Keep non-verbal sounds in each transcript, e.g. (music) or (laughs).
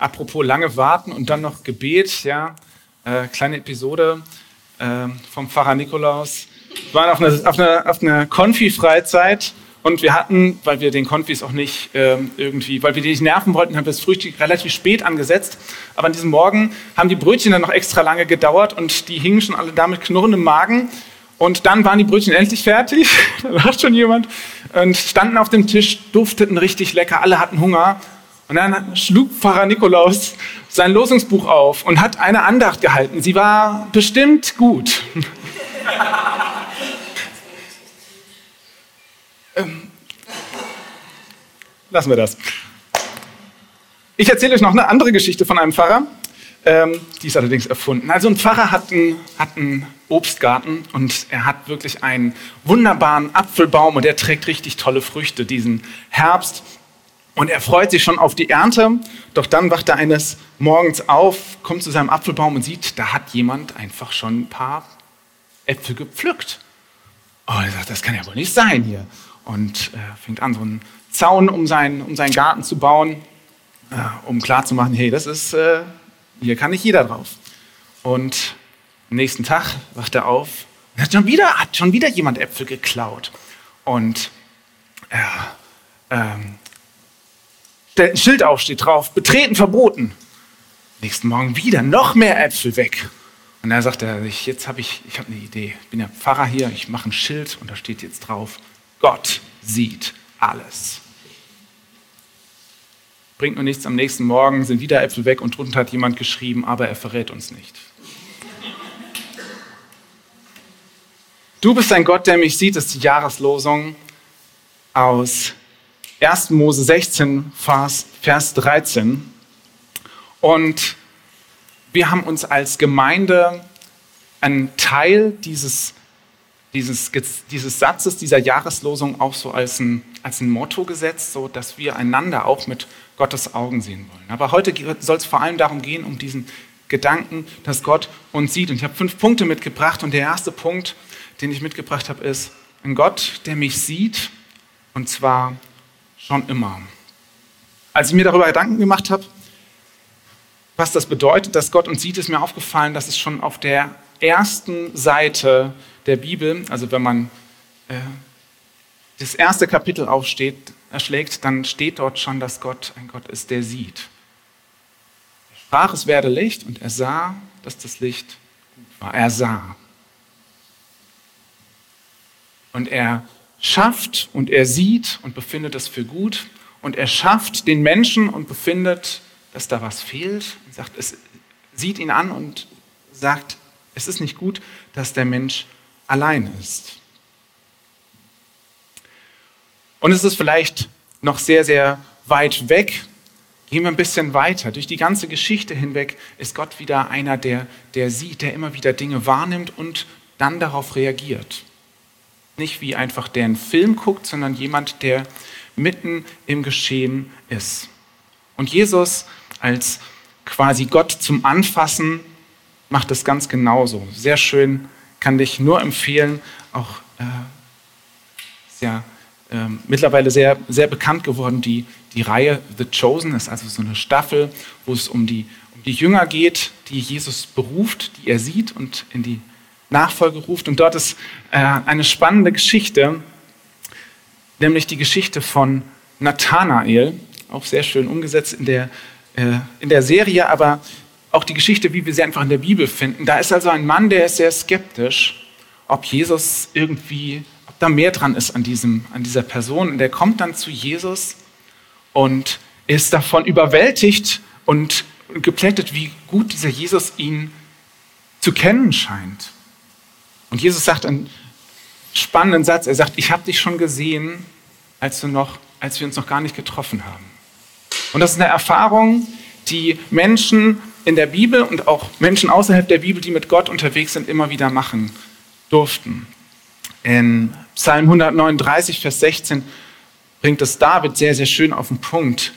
apropos lange warten und dann noch Gebet, ja, äh, kleine Episode äh, vom Pfarrer Nikolaus. Wir waren auf einer, auf einer, auf einer Konfi-Freizeit und wir hatten, weil wir den Konfis auch nicht äh, irgendwie, weil wir die nicht nerven wollten, haben wir das Frühstück relativ spät angesetzt. Aber an diesem Morgen haben die Brötchen dann noch extra lange gedauert und die hingen schon alle da mit knurrendem Magen. Und dann waren die Brötchen endlich fertig, (laughs) da war schon jemand, und standen auf dem Tisch, dufteten richtig lecker, alle hatten Hunger. Und dann schlug Pfarrer Nikolaus sein Losungsbuch auf und hat eine Andacht gehalten. Sie war bestimmt gut. ähm, lassen wir das. Ich erzähle euch noch eine andere Geschichte von einem Pfarrer. Ähm, die ist allerdings erfunden. Also ein Pfarrer hat einen, hat einen Obstgarten und er hat wirklich einen wunderbaren Apfelbaum und der trägt richtig tolle Früchte diesen Herbst. Und er freut sich schon auf die Ernte, doch dann wacht er eines Morgens auf, kommt zu seinem Apfelbaum und sieht, da hat jemand einfach schon ein paar Äpfel gepflückt. Oh, er sagt, das kann ja wohl nicht sein hier. Und äh, fängt an, so einen Zaun um seinen, um seinen Garten zu bauen, äh, um klarzumachen, hey, das ist äh, hier kann nicht jeder drauf. Und am nächsten Tag wacht er auf und hat schon wieder, hat schon wieder jemand Äpfel geklaut. Und ja, ähm, ein Schild auf, steht drauf, betreten verboten. Nächsten Morgen wieder noch mehr Äpfel weg. Und da sagt er sich, jetzt habe ich, ich habe eine Idee. Ich bin ja Pfarrer hier, ich mache ein Schild und da steht jetzt drauf, Gott sieht alles bringt nur nichts. Am nächsten Morgen sind wieder Äpfel weg und drunter hat jemand geschrieben, aber er verrät uns nicht. Du bist ein Gott, der mich sieht, ist die Jahreslosung aus 1. Mose 16, Vers, Vers 13. Und wir haben uns als Gemeinde einen Teil dieses, dieses, dieses Satzes, dieser Jahreslosung auch so als ein, als ein Motto gesetzt, so dass wir einander auch mit Gottes Augen sehen wollen. Aber heute soll es vor allem darum gehen, um diesen Gedanken, dass Gott uns sieht. Und ich habe fünf Punkte mitgebracht. Und der erste Punkt, den ich mitgebracht habe, ist ein Gott, der mich sieht. Und zwar schon immer. Als ich mir darüber Gedanken gemacht habe, was das bedeutet, dass Gott uns sieht, ist mir aufgefallen, dass es schon auf der ersten Seite der Bibel, also wenn man äh, das erste Kapitel aufsteht, erschlägt, dann steht dort schon, dass Gott ein Gott ist, der sieht. Er sprach, es werde Licht und er sah, dass das Licht gut war. Er sah. Und er schafft und er sieht und befindet es für gut. Und er schafft den Menschen und befindet, dass da was fehlt. Und sagt, es sieht ihn an und sagt, es ist nicht gut, dass der Mensch allein ist. Und es ist vielleicht noch sehr, sehr weit weg. Gehen wir ein bisschen weiter. Durch die ganze Geschichte hinweg ist Gott wieder einer, der, der sieht, der immer wieder Dinge wahrnimmt und dann darauf reagiert. Nicht wie einfach der einen Film guckt, sondern jemand, der mitten im Geschehen ist. Und Jesus als quasi Gott zum Anfassen macht es ganz genauso. Sehr schön, kann dich nur empfehlen, auch äh, sehr ähm, mittlerweile sehr, sehr bekannt geworden, die, die Reihe The Chosen ist also so eine Staffel, wo es um die, um die Jünger geht, die Jesus beruft, die er sieht und in die Nachfolge ruft. Und dort ist äh, eine spannende Geschichte, nämlich die Geschichte von Nathanael, auch sehr schön umgesetzt in der, äh, in der Serie, aber auch die Geschichte, wie wir sie einfach in der Bibel finden. Da ist also ein Mann, der ist sehr skeptisch, ob Jesus irgendwie da mehr dran ist an, diesem, an dieser Person. Und er kommt dann zu Jesus und ist davon überwältigt und geplättet, wie gut dieser Jesus ihn zu kennen scheint. Und Jesus sagt einen spannenden Satz. Er sagt, ich habe dich schon gesehen, als, du noch, als wir uns noch gar nicht getroffen haben. Und das ist eine Erfahrung, die Menschen in der Bibel und auch Menschen außerhalb der Bibel, die mit Gott unterwegs sind, immer wieder machen durften. In Psalm 139, Vers 16 bringt es David sehr, sehr schön auf den Punkt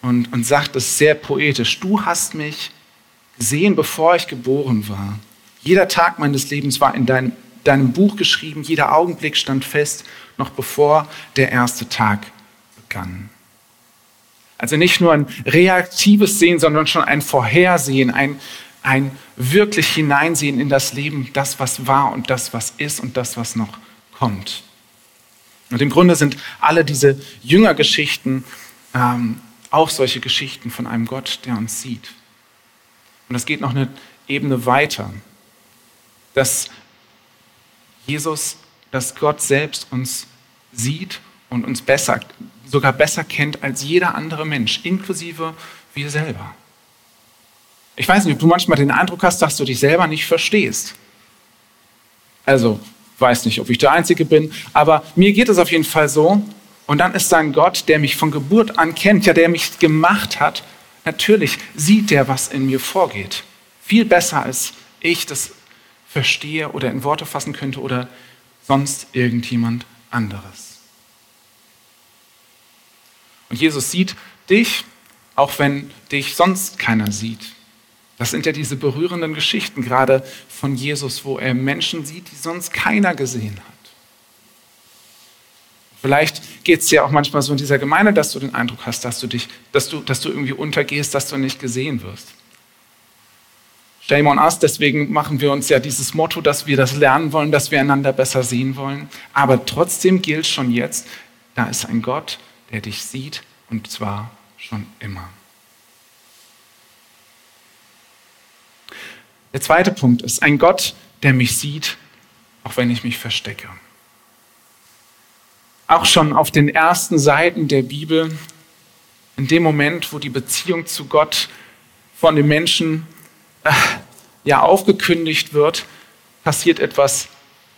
und, und sagt es sehr poetisch. Du hast mich gesehen, bevor ich geboren war. Jeder Tag meines Lebens war in deinem, deinem Buch geschrieben, jeder Augenblick stand fest, noch bevor der erste Tag begann. Also nicht nur ein reaktives Sehen, sondern schon ein Vorhersehen, ein, ein wirklich Hineinsehen in das Leben, das, was war und das, was ist und das, was noch kommt. Und im Grunde sind alle diese Jüngergeschichten ähm, auch solche Geschichten von einem Gott, der uns sieht. Und das geht noch eine Ebene weiter, dass Jesus, dass Gott selbst uns sieht und uns besser, sogar besser kennt als jeder andere Mensch, inklusive wir selber. Ich weiß nicht, ob du manchmal den Eindruck hast, dass du dich selber nicht verstehst. Also, weiß nicht, ob ich der Einzige bin, aber mir geht es auf jeden Fall so. Und dann ist sein Gott, der mich von Geburt an kennt, ja, der mich gemacht hat. Natürlich sieht der, was in mir vorgeht. Viel besser, als ich das verstehe oder in Worte fassen könnte oder sonst irgendjemand anderes. Und Jesus sieht dich, auch wenn dich sonst keiner sieht. Das sind ja diese berührenden Geschichten gerade von Jesus, wo er Menschen sieht, die sonst keiner gesehen hat. Vielleicht geht es dir auch manchmal so in dieser Gemeinde, dass du den Eindruck hast, dass du, dich, dass, du, dass du irgendwie untergehst, dass du nicht gesehen wirst. Shame on us, deswegen machen wir uns ja dieses Motto, dass wir das lernen wollen, dass wir einander besser sehen wollen. Aber trotzdem gilt schon jetzt, da ist ein Gott, der dich sieht und zwar schon immer. Der zweite Punkt ist ein Gott, der mich sieht, auch wenn ich mich verstecke. Auch schon auf den ersten Seiten der Bibel, in dem Moment, wo die Beziehung zu Gott von den Menschen ja aufgekündigt wird, passiert etwas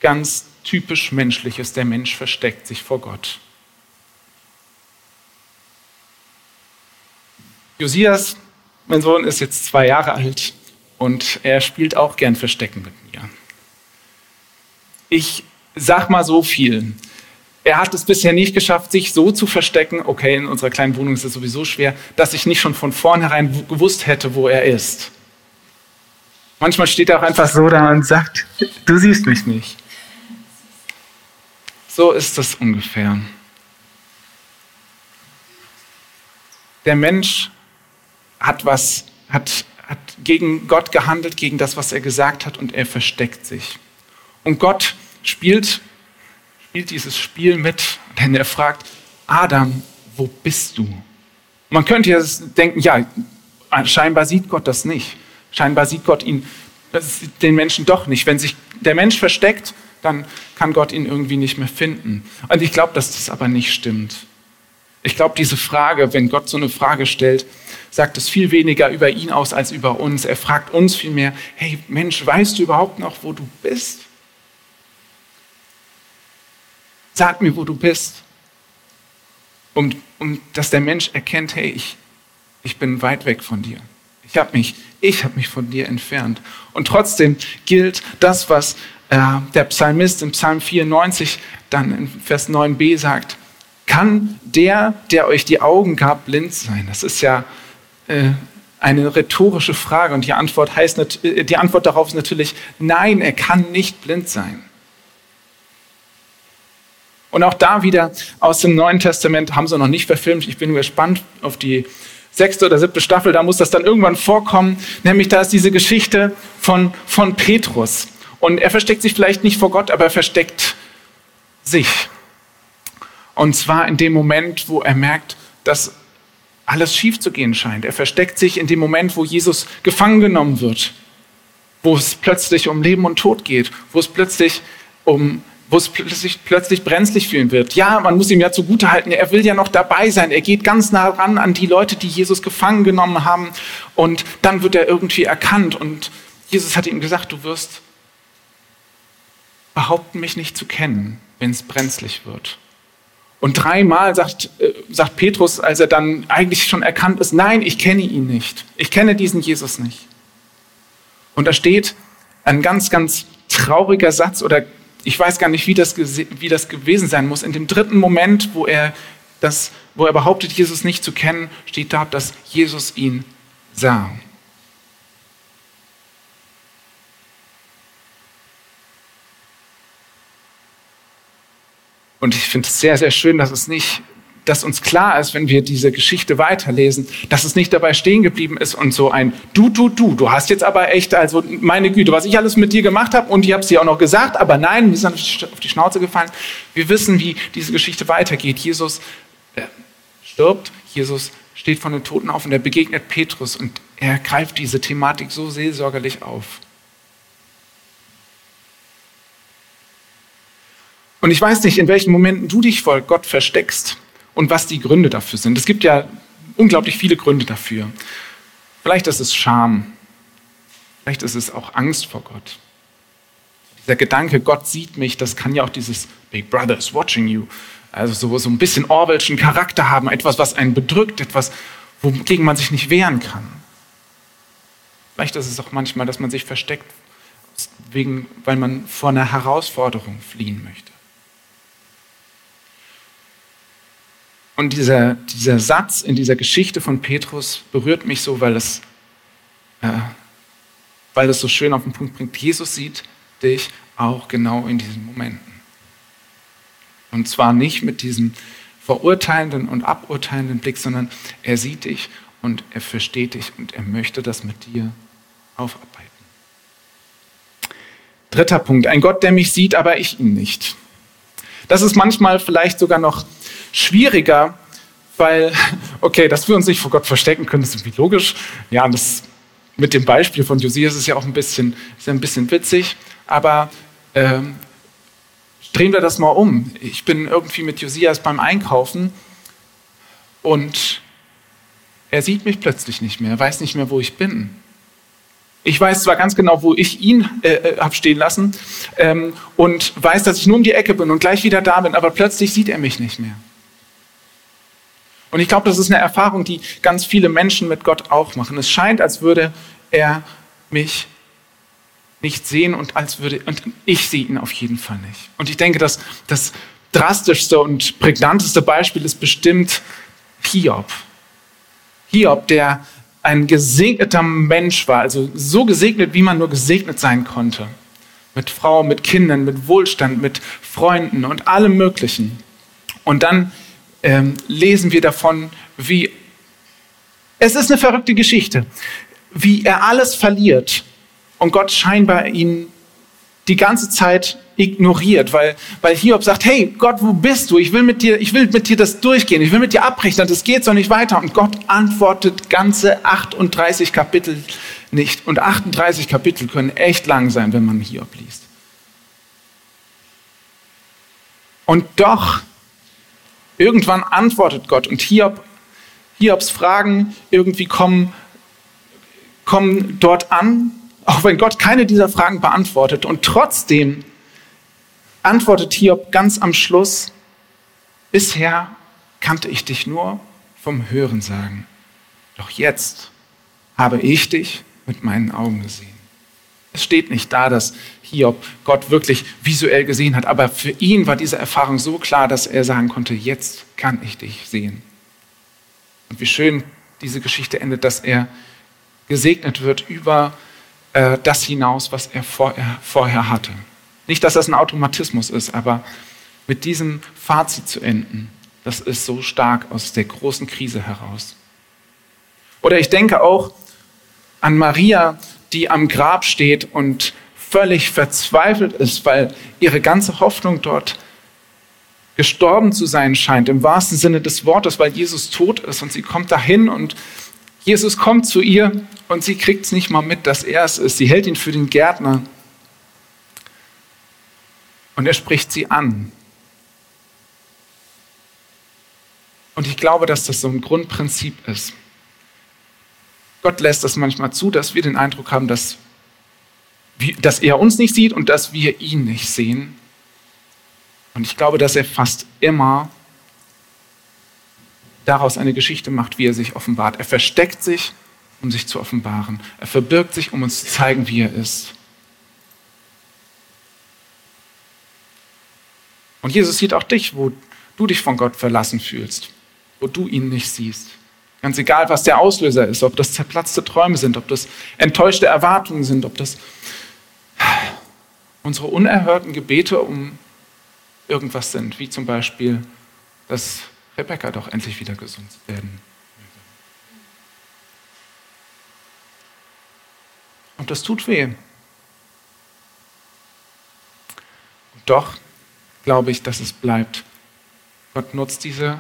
ganz typisch Menschliches. Der Mensch versteckt sich vor Gott. Josias, mein Sohn, ist jetzt zwei Jahre alt und er spielt auch gern Verstecken mit mir. Ich sag mal so viel. Er hat es bisher nicht geschafft, sich so zu verstecken, okay, in unserer kleinen Wohnung ist es sowieso schwer, dass ich nicht schon von vornherein gewusst hätte, wo er ist. Manchmal steht er auch einfach so da und sagt, du siehst mich nicht. So ist das ungefähr. Der Mensch hat was, hat hat gegen Gott gehandelt, gegen das, was er gesagt hat, und er versteckt sich. Und Gott spielt, spielt dieses Spiel mit, denn er fragt, Adam, wo bist du? Man könnte ja denken, ja, scheinbar sieht Gott das nicht. Scheinbar sieht Gott ihn, den Menschen doch nicht. Wenn sich der Mensch versteckt, dann kann Gott ihn irgendwie nicht mehr finden. Und ich glaube, dass das aber nicht stimmt. Ich glaube, diese Frage, wenn Gott so eine Frage stellt, sagt es viel weniger über ihn aus als über uns. Er fragt uns vielmehr, hey Mensch, weißt du überhaupt noch, wo du bist? Sag mir, wo du bist. Um, um dass der Mensch erkennt, hey, ich, ich bin weit weg von dir. Ich habe mich, ich habe mich von dir entfernt. Und trotzdem gilt das, was äh, der Psalmist in Psalm 94 dann in Vers 9b sagt, kann der, der euch die Augen gab, blind sein? Das ist ja äh, eine rhetorische Frage und die Antwort, heißt, äh, die Antwort darauf ist natürlich, nein, er kann nicht blind sein. Und auch da wieder aus dem Neuen Testament haben sie noch nicht verfilmt. Ich bin gespannt auf die sechste oder siebte Staffel, da muss das dann irgendwann vorkommen. Nämlich da ist diese Geschichte von, von Petrus. Und er versteckt sich vielleicht nicht vor Gott, aber er versteckt sich. Und zwar in dem Moment, wo er merkt, dass alles schief zu gehen scheint. Er versteckt sich in dem Moment, wo Jesus gefangen genommen wird, wo es plötzlich um Leben und Tod geht, wo es plötzlich um wo es plötzlich, plötzlich brenzlig fühlen wird. Ja, man muss ihm ja zugutehalten, er will ja noch dabei sein. Er geht ganz nah ran an die Leute, die Jesus gefangen genommen haben. Und dann wird er irgendwie erkannt. Und Jesus hat ihm gesagt, du wirst behaupten, mich nicht zu kennen, wenn es brenzlig wird. Und dreimal sagt, äh, sagt Petrus, als er dann eigentlich schon erkannt ist, nein, ich kenne ihn nicht. Ich kenne diesen Jesus nicht. Und da steht ein ganz, ganz trauriger Satz oder ich weiß gar nicht, wie das, wie das gewesen sein muss. In dem dritten Moment, wo er, das, wo er behauptet, Jesus nicht zu kennen, steht da, dass Jesus ihn sah. Und ich finde es sehr, sehr schön, dass es nicht dass uns klar ist, wenn wir diese Geschichte weiterlesen, dass es nicht dabei stehen geblieben ist und so ein Du, du, du, du hast jetzt aber echt, also meine Güte, was ich alles mit dir gemacht habe und ich habe es dir auch noch gesagt, aber nein, wir sind auf die Schnauze gefallen. Wir wissen, wie diese Geschichte weitergeht. Jesus äh, stirbt, Jesus steht von den Toten auf und er begegnet Petrus und er greift diese Thematik so seelsorgerlich auf. Und ich weiß nicht, in welchen Momenten du dich vor Gott versteckst und was die Gründe dafür sind. Es gibt ja unglaublich viele Gründe dafür. Vielleicht ist es Scham. Vielleicht ist es auch Angst vor Gott. Dieser Gedanke, Gott sieht mich, das kann ja auch dieses Big Brother is watching you, also so, so ein bisschen Orwellschen Charakter haben, etwas, was einen bedrückt, etwas, wogegen man sich nicht wehren kann. Vielleicht ist es auch manchmal, dass man sich versteckt, wegen, weil man vor einer Herausforderung fliehen möchte. Und dieser, dieser Satz in dieser Geschichte von Petrus berührt mich so, weil es, äh, weil es so schön auf den Punkt bringt. Jesus sieht dich auch genau in diesen Momenten. Und zwar nicht mit diesem verurteilenden und aburteilenden Blick, sondern er sieht dich und er versteht dich und er möchte das mit dir aufarbeiten. Dritter Punkt, ein Gott, der mich sieht, aber ich ihn nicht. Das ist manchmal vielleicht sogar noch schwieriger, weil, (laughs) okay, dass wir uns nicht vor Gott verstecken können, ist irgendwie logisch. Ja, das mit dem Beispiel von Josias ist ja auch ein bisschen, ist ja ein bisschen witzig, aber ähm, drehen wir das mal um. Ich bin irgendwie mit Josias beim Einkaufen und er sieht mich plötzlich nicht mehr, weiß nicht mehr, wo ich bin. Ich weiß zwar ganz genau, wo ich ihn äh, äh habe stehen lassen ähm, und weiß, dass ich nur um die Ecke bin und gleich wieder da bin, aber plötzlich sieht er mich nicht mehr. Und ich glaube, das ist eine Erfahrung, die ganz viele Menschen mit Gott auch machen. Es scheint, als würde er mich nicht sehen und als würde und ich sehe ihn auf jeden Fall nicht. Und ich denke, dass das drastischste und prägnanteste Beispiel ist bestimmt Hiob. Hiob, der ein gesegneter Mensch war, also so gesegnet, wie man nur gesegnet sein konnte. Mit Frau, mit Kindern, mit Wohlstand, mit Freunden und allem Möglichen. Und dann ähm, lesen wir davon, wie es ist eine verrückte Geschichte, wie er alles verliert und Gott scheinbar ihn die ganze Zeit ignoriert, weil, weil Hiob sagt, hey Gott, wo bist du? Ich will mit dir, ich will mit dir das durchgehen, ich will mit dir abrechnen, das geht so nicht weiter. Und Gott antwortet ganze 38 Kapitel nicht. Und 38 Kapitel können echt lang sein, wenn man Hiob liest. Und doch, irgendwann antwortet Gott und Hiob, Hiobs Fragen irgendwie kommen, kommen dort an auch wenn Gott keine dieser Fragen beantwortet. Und trotzdem antwortet Hiob ganz am Schluss, bisher kannte ich dich nur vom Hören sagen. Doch jetzt habe ich dich mit meinen Augen gesehen. Es steht nicht da, dass Hiob Gott wirklich visuell gesehen hat, aber für ihn war diese Erfahrung so klar, dass er sagen konnte, jetzt kann ich dich sehen. Und wie schön diese Geschichte endet, dass er gesegnet wird über äh, das hinaus, was er vorher, vorher hatte. Nicht, dass das ein Automatismus ist, aber mit diesem Fazit zu enden, das ist so stark aus der großen Krise heraus. Oder ich denke auch an Maria, die am Grab steht und völlig verzweifelt ist, weil ihre ganze Hoffnung dort gestorben zu sein scheint, im wahrsten Sinne des Wortes, weil Jesus tot ist und sie kommt dahin und Jesus kommt zu ihr und sie kriegt es nicht mal mit, dass er es ist. Sie hält ihn für den Gärtner und er spricht sie an. Und ich glaube, dass das so ein Grundprinzip ist. Gott lässt das manchmal zu, dass wir den Eindruck haben, dass, dass er uns nicht sieht und dass wir ihn nicht sehen. Und ich glaube, dass er fast immer daraus eine Geschichte macht, wie er sich offenbart. Er versteckt sich, um sich zu offenbaren. Er verbirgt sich, um uns zu zeigen, wie er ist. Und Jesus sieht auch dich, wo du dich von Gott verlassen fühlst, wo du ihn nicht siehst. Ganz egal, was der Auslöser ist, ob das zerplatzte Träume sind, ob das enttäuschte Erwartungen sind, ob das unsere unerhörten Gebete um irgendwas sind, wie zum Beispiel das Rebecca doch endlich wieder gesund werden. Und das tut weh. Und doch glaube ich, dass es bleibt. Gott nutzt diese,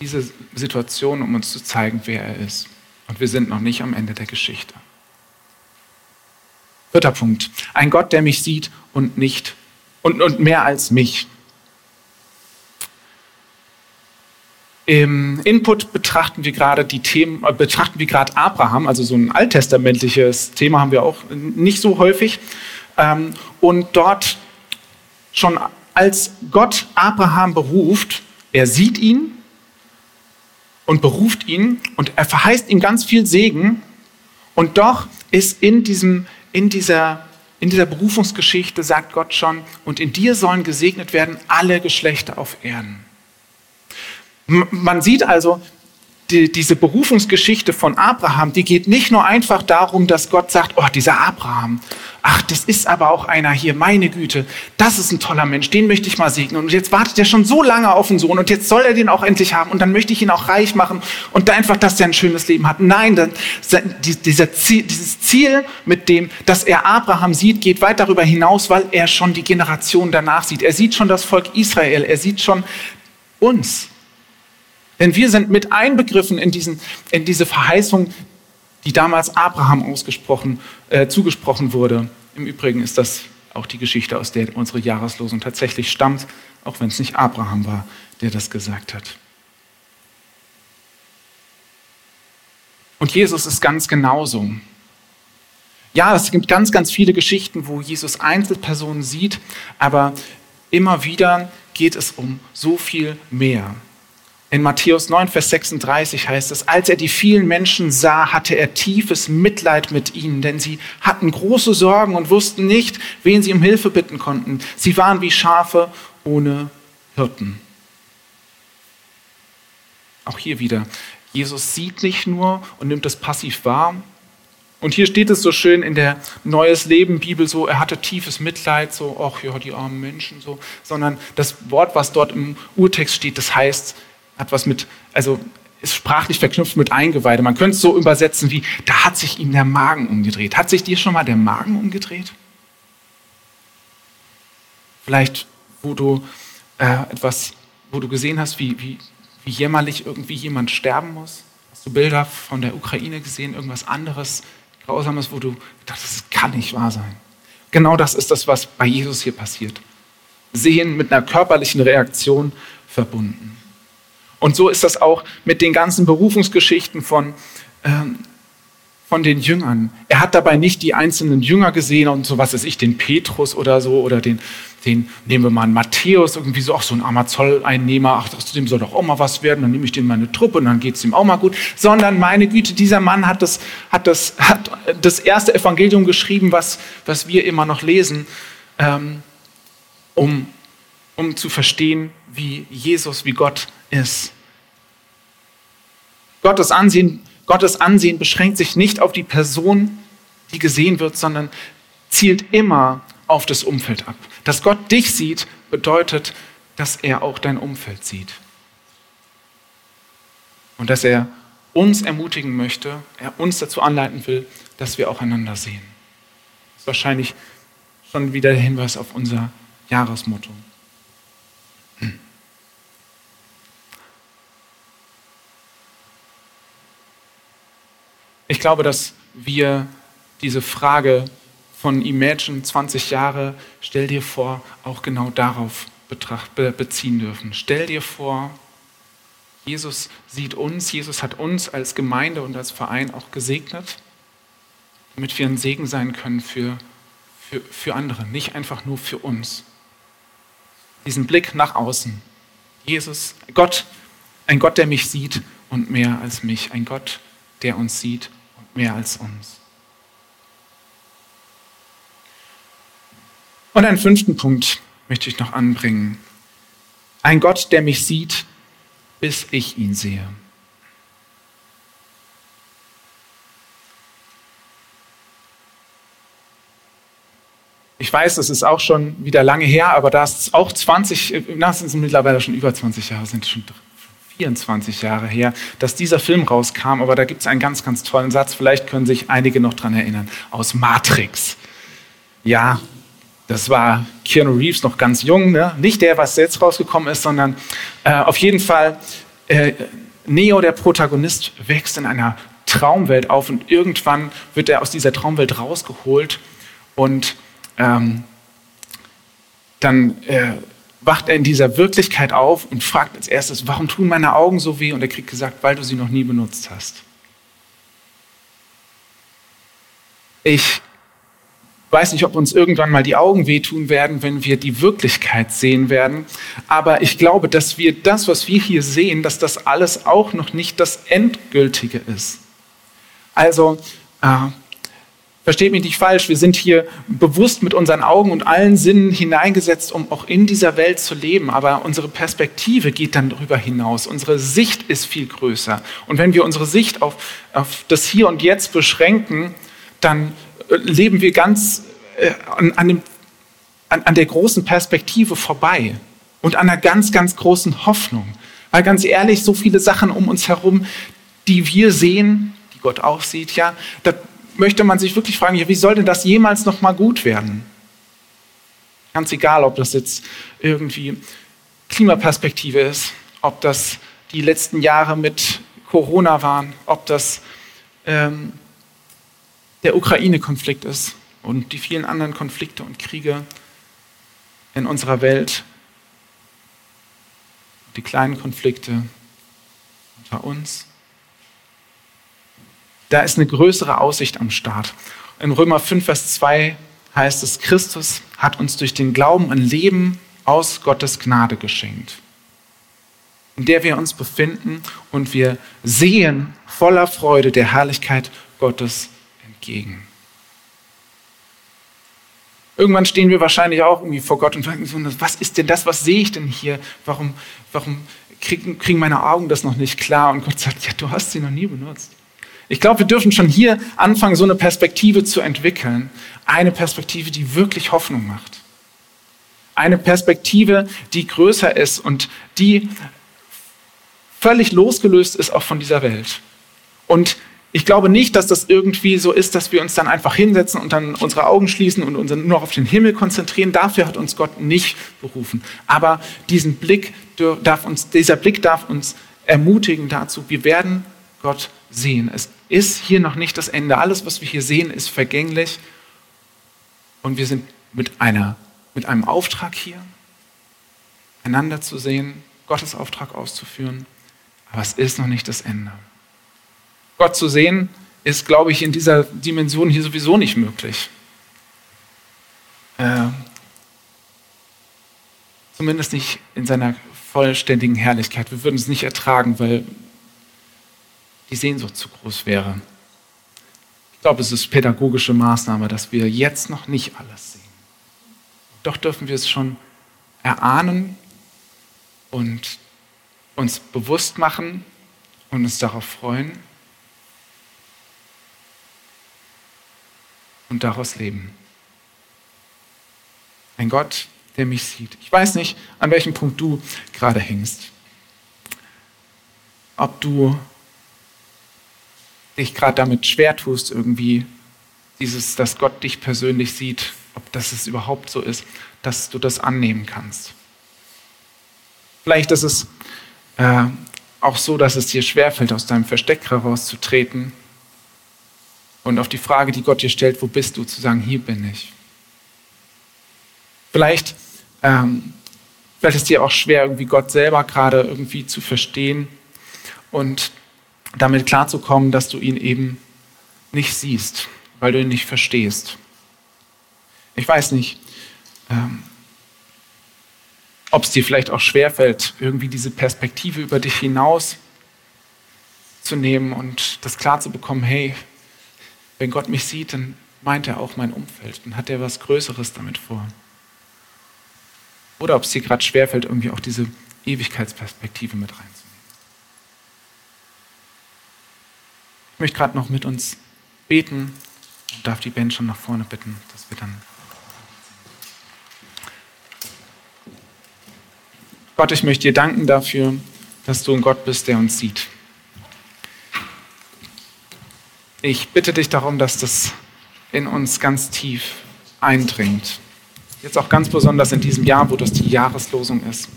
diese Situation, um uns zu zeigen, wer er ist. Und wir sind noch nicht am Ende der Geschichte. Vierter Punkt. Ein Gott, der mich sieht und nicht und, und mehr als mich. Im Input betrachten wir gerade die Themen, äh, betrachten wir gerade Abraham, also so ein alttestamentliches Thema haben wir auch nicht so häufig. Ähm, und dort schon als Gott Abraham beruft, er sieht ihn und beruft ihn und er verheißt ihm ganz viel Segen. Und doch ist in, diesem, in, dieser, in dieser Berufungsgeschichte, sagt Gott schon, und in dir sollen gesegnet werden alle Geschlechter auf Erden. Man sieht also, die, diese Berufungsgeschichte von Abraham, die geht nicht nur einfach darum, dass Gott sagt, oh, dieser Abraham, ach, das ist aber auch einer hier, meine Güte, das ist ein toller Mensch, den möchte ich mal segnen. Und jetzt wartet er schon so lange auf den Sohn und jetzt soll er den auch endlich haben und dann möchte ich ihn auch reich machen und einfach, dass er ein schönes Leben hat. Nein, dann, dieser Ziel, dieses Ziel, mit dem, dass er Abraham sieht, geht weit darüber hinaus, weil er schon die Generation danach sieht. Er sieht schon das Volk Israel, er sieht schon uns. Denn wir sind mit einbegriffen in, diesen, in diese Verheißung, die damals Abraham ausgesprochen, äh, zugesprochen wurde. Im Übrigen ist das auch die Geschichte, aus der unsere Jahreslosung tatsächlich stammt, auch wenn es nicht Abraham war, der das gesagt hat. Und Jesus ist ganz genauso. Ja, es gibt ganz, ganz viele Geschichten, wo Jesus Einzelpersonen sieht, aber immer wieder geht es um so viel mehr. In Matthäus 9, Vers 36 heißt es, als er die vielen Menschen sah, hatte er tiefes Mitleid mit ihnen, denn sie hatten große Sorgen und wussten nicht, wen sie um Hilfe bitten konnten. Sie waren wie Schafe ohne Hirten. Auch hier wieder, Jesus sieht nicht nur und nimmt das passiv wahr. Und hier steht es so schön in der Neues Leben Bibel so, er hatte tiefes Mitleid, so, ach ja, die armen Menschen, so, sondern das Wort, was dort im Urtext steht, das heißt, hat was mit, also ist sprachlich verknüpft mit Eingeweide. Man könnte es so übersetzen wie, da hat sich ihm der Magen umgedreht. Hat sich dir schon mal der Magen umgedreht? Vielleicht, wo du äh, etwas, wo du gesehen hast, wie, wie, wie jämmerlich irgendwie jemand sterben muss? Hast du Bilder von der Ukraine gesehen, irgendwas anderes, Grausames, wo du dachtest, das kann nicht wahr sein? Genau das ist das, was bei Jesus hier passiert. Sehen mit einer körperlichen Reaktion verbunden. Und so ist das auch mit den ganzen Berufungsgeschichten von, ähm, von den Jüngern. Er hat dabei nicht die einzelnen Jünger gesehen und so was weiß ich, den Petrus oder so oder den, den nehmen wir mal einen Matthäus, irgendwie so, auch so ein armer Zolleinnehmer, ach, dem soll doch auch mal was werden, dann nehme ich den meine Truppe und dann geht es ihm auch mal gut. Sondern meine Güte, dieser Mann hat das, hat das, hat das erste Evangelium geschrieben, was, was wir immer noch lesen, ähm, um, um zu verstehen, wie Jesus, wie Gott ist. Gottes Ansehen, Gottes Ansehen beschränkt sich nicht auf die Person, die gesehen wird, sondern zielt immer auf das Umfeld ab. Dass Gott dich sieht, bedeutet, dass er auch dein Umfeld sieht. Und dass er uns ermutigen möchte, er uns dazu anleiten will, dass wir auch einander sehen. Das ist wahrscheinlich schon wieder der Hinweis auf unser Jahresmotto. Ich glaube, dass wir diese Frage von Imagine 20 Jahre, stell dir vor, auch genau darauf betracht, beziehen dürfen. Stell dir vor, Jesus sieht uns, Jesus hat uns als Gemeinde und als Verein auch gesegnet, damit wir ein Segen sein können für, für, für andere, nicht einfach nur für uns. Diesen Blick nach außen. Jesus, Gott, ein Gott, der mich sieht und mehr als mich, ein Gott, der uns sieht mehr als uns. Und einen fünften Punkt möchte ich noch anbringen. Ein Gott, der mich sieht, bis ich ihn sehe. Ich weiß, das ist auch schon wieder lange her, aber da ist auch 20, na, sind mittlerweile schon über 20 Jahre, sind schon 24 Jahre her, dass dieser Film rauskam, aber da gibt es einen ganz, ganz tollen Satz, vielleicht können sich einige noch dran erinnern, aus Matrix. Ja, das war Keanu Reeves noch ganz jung, ne? nicht der, was jetzt rausgekommen ist, sondern äh, auf jeden Fall äh, Neo, der Protagonist, wächst in einer Traumwelt auf und irgendwann wird er aus dieser Traumwelt rausgeholt und ähm, dann äh, wacht er in dieser Wirklichkeit auf und fragt als erstes, warum tun meine Augen so weh? Und er kriegt gesagt, weil du sie noch nie benutzt hast. Ich weiß nicht, ob uns irgendwann mal die Augen wehtun werden, wenn wir die Wirklichkeit sehen werden. Aber ich glaube, dass wir das, was wir hier sehen, dass das alles auch noch nicht das Endgültige ist. Also, äh, versteht mich nicht falsch, wir sind hier bewusst mit unseren Augen und allen Sinnen hineingesetzt, um auch in dieser Welt zu leben. Aber unsere Perspektive geht dann darüber hinaus. Unsere Sicht ist viel größer. Und wenn wir unsere Sicht auf, auf das Hier und Jetzt beschränken, dann äh, leben wir ganz äh, an, an, dem, an, an der großen Perspektive vorbei und an einer ganz, ganz großen Hoffnung. Weil ganz ehrlich, so viele Sachen um uns herum, die wir sehen, Gott auch sieht, ja, da möchte man sich wirklich fragen, wie soll denn das jemals noch mal gut werden? Ganz egal, ob das jetzt irgendwie Klimaperspektive ist, ob das die letzten Jahre mit Corona waren, ob das ähm, der Ukraine-Konflikt ist und die vielen anderen Konflikte und Kriege in unserer Welt, die kleinen Konflikte unter uns da ist eine größere Aussicht am Start. In Römer 5, Vers 2 heißt es, Christus hat uns durch den Glauben ein Leben aus Gottes Gnade geschenkt, in der wir uns befinden und wir sehen voller Freude der Herrlichkeit Gottes entgegen. Irgendwann stehen wir wahrscheinlich auch irgendwie vor Gott und fragen so, was ist denn das, was sehe ich denn hier? Warum, warum kriegen, kriegen meine Augen das noch nicht klar? Und Gott sagt, ja, du hast sie noch nie benutzt. Ich glaube, wir dürfen schon hier anfangen, so eine Perspektive zu entwickeln. Eine Perspektive, die wirklich Hoffnung macht. Eine Perspektive, die größer ist und die völlig losgelöst ist auch von dieser Welt. Und ich glaube nicht, dass das irgendwie so ist, dass wir uns dann einfach hinsetzen und dann unsere Augen schließen und uns nur noch auf den Himmel konzentrieren. Dafür hat uns Gott nicht berufen. Aber diesen Blick darf uns, dieser Blick darf uns ermutigen dazu, wir werden Gott sehen. Es ist hier noch nicht das Ende. Alles, was wir hier sehen, ist vergänglich. Und wir sind mit, einer, mit einem Auftrag hier, einander zu sehen, Gottes Auftrag auszuführen. Aber es ist noch nicht das Ende. Gott zu sehen, ist, glaube ich, in dieser Dimension hier sowieso nicht möglich. Äh, zumindest nicht in seiner vollständigen Herrlichkeit. Wir würden es nicht ertragen, weil die Sehnsucht zu groß wäre. Ich glaube, es ist pädagogische Maßnahme, dass wir jetzt noch nicht alles sehen. Doch dürfen wir es schon erahnen und uns bewusst machen und uns darauf freuen und daraus leben. Ein Gott, der mich sieht. Ich weiß nicht, an welchem Punkt du gerade hängst. Ob du dich gerade damit schwer tust, irgendwie dieses, dass Gott dich persönlich sieht, ob das es überhaupt so ist, dass du das annehmen kannst. Vielleicht ist es äh, auch so, dass es dir schwerfällt, aus deinem Versteck herauszutreten und auf die Frage, die Gott dir stellt, wo bist du, zu sagen, hier bin ich. Vielleicht ähm, es dir auch schwer, irgendwie Gott selber gerade irgendwie zu verstehen und damit klarzukommen, dass du ihn eben nicht siehst, weil du ihn nicht verstehst. Ich weiß nicht, ähm, ob es dir vielleicht auch schwerfällt, irgendwie diese Perspektive über dich hinaus zu nehmen und das klar zu bekommen, hey, wenn Gott mich sieht, dann meint er auch mein Umfeld, dann hat er was Größeres damit vor. Oder ob es dir gerade schwerfällt, irgendwie auch diese Ewigkeitsperspektive mit reinzunehmen. Möchte gerade noch mit uns beten und darf die Band schon nach vorne bitten, dass wir dann. Gott, ich möchte dir danken dafür, dass du ein Gott bist, der uns sieht. Ich bitte dich darum, dass das in uns ganz tief eindringt. Jetzt auch ganz besonders in diesem Jahr, wo das die Jahreslosung ist.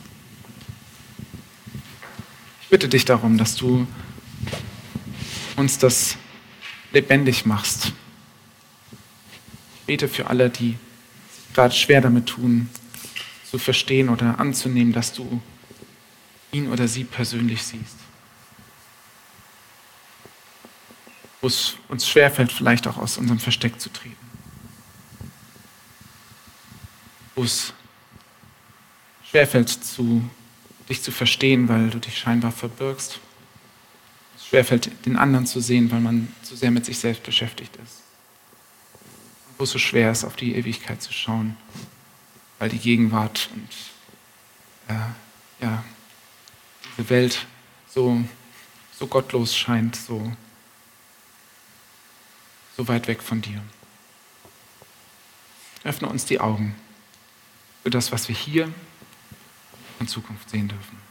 Ich bitte dich darum, dass du uns das lebendig machst. Ich bete für alle, die gerade schwer damit tun, zu verstehen oder anzunehmen, dass du ihn oder sie persönlich siehst. Wo es uns schwerfällt, vielleicht auch aus unserem Versteck zu treten. Wo es schwerfällt, zu, dich zu verstehen, weil du dich scheinbar verbirgst. Schwerfällt, den anderen zu sehen, weil man zu sehr mit sich selbst beschäftigt ist. Wo es so schwer ist, auf die Ewigkeit zu schauen, weil die Gegenwart und äh, ja, diese Welt so, so gottlos scheint, so, so weit weg von dir. Öffne uns die Augen für das, was wir hier in Zukunft sehen dürfen.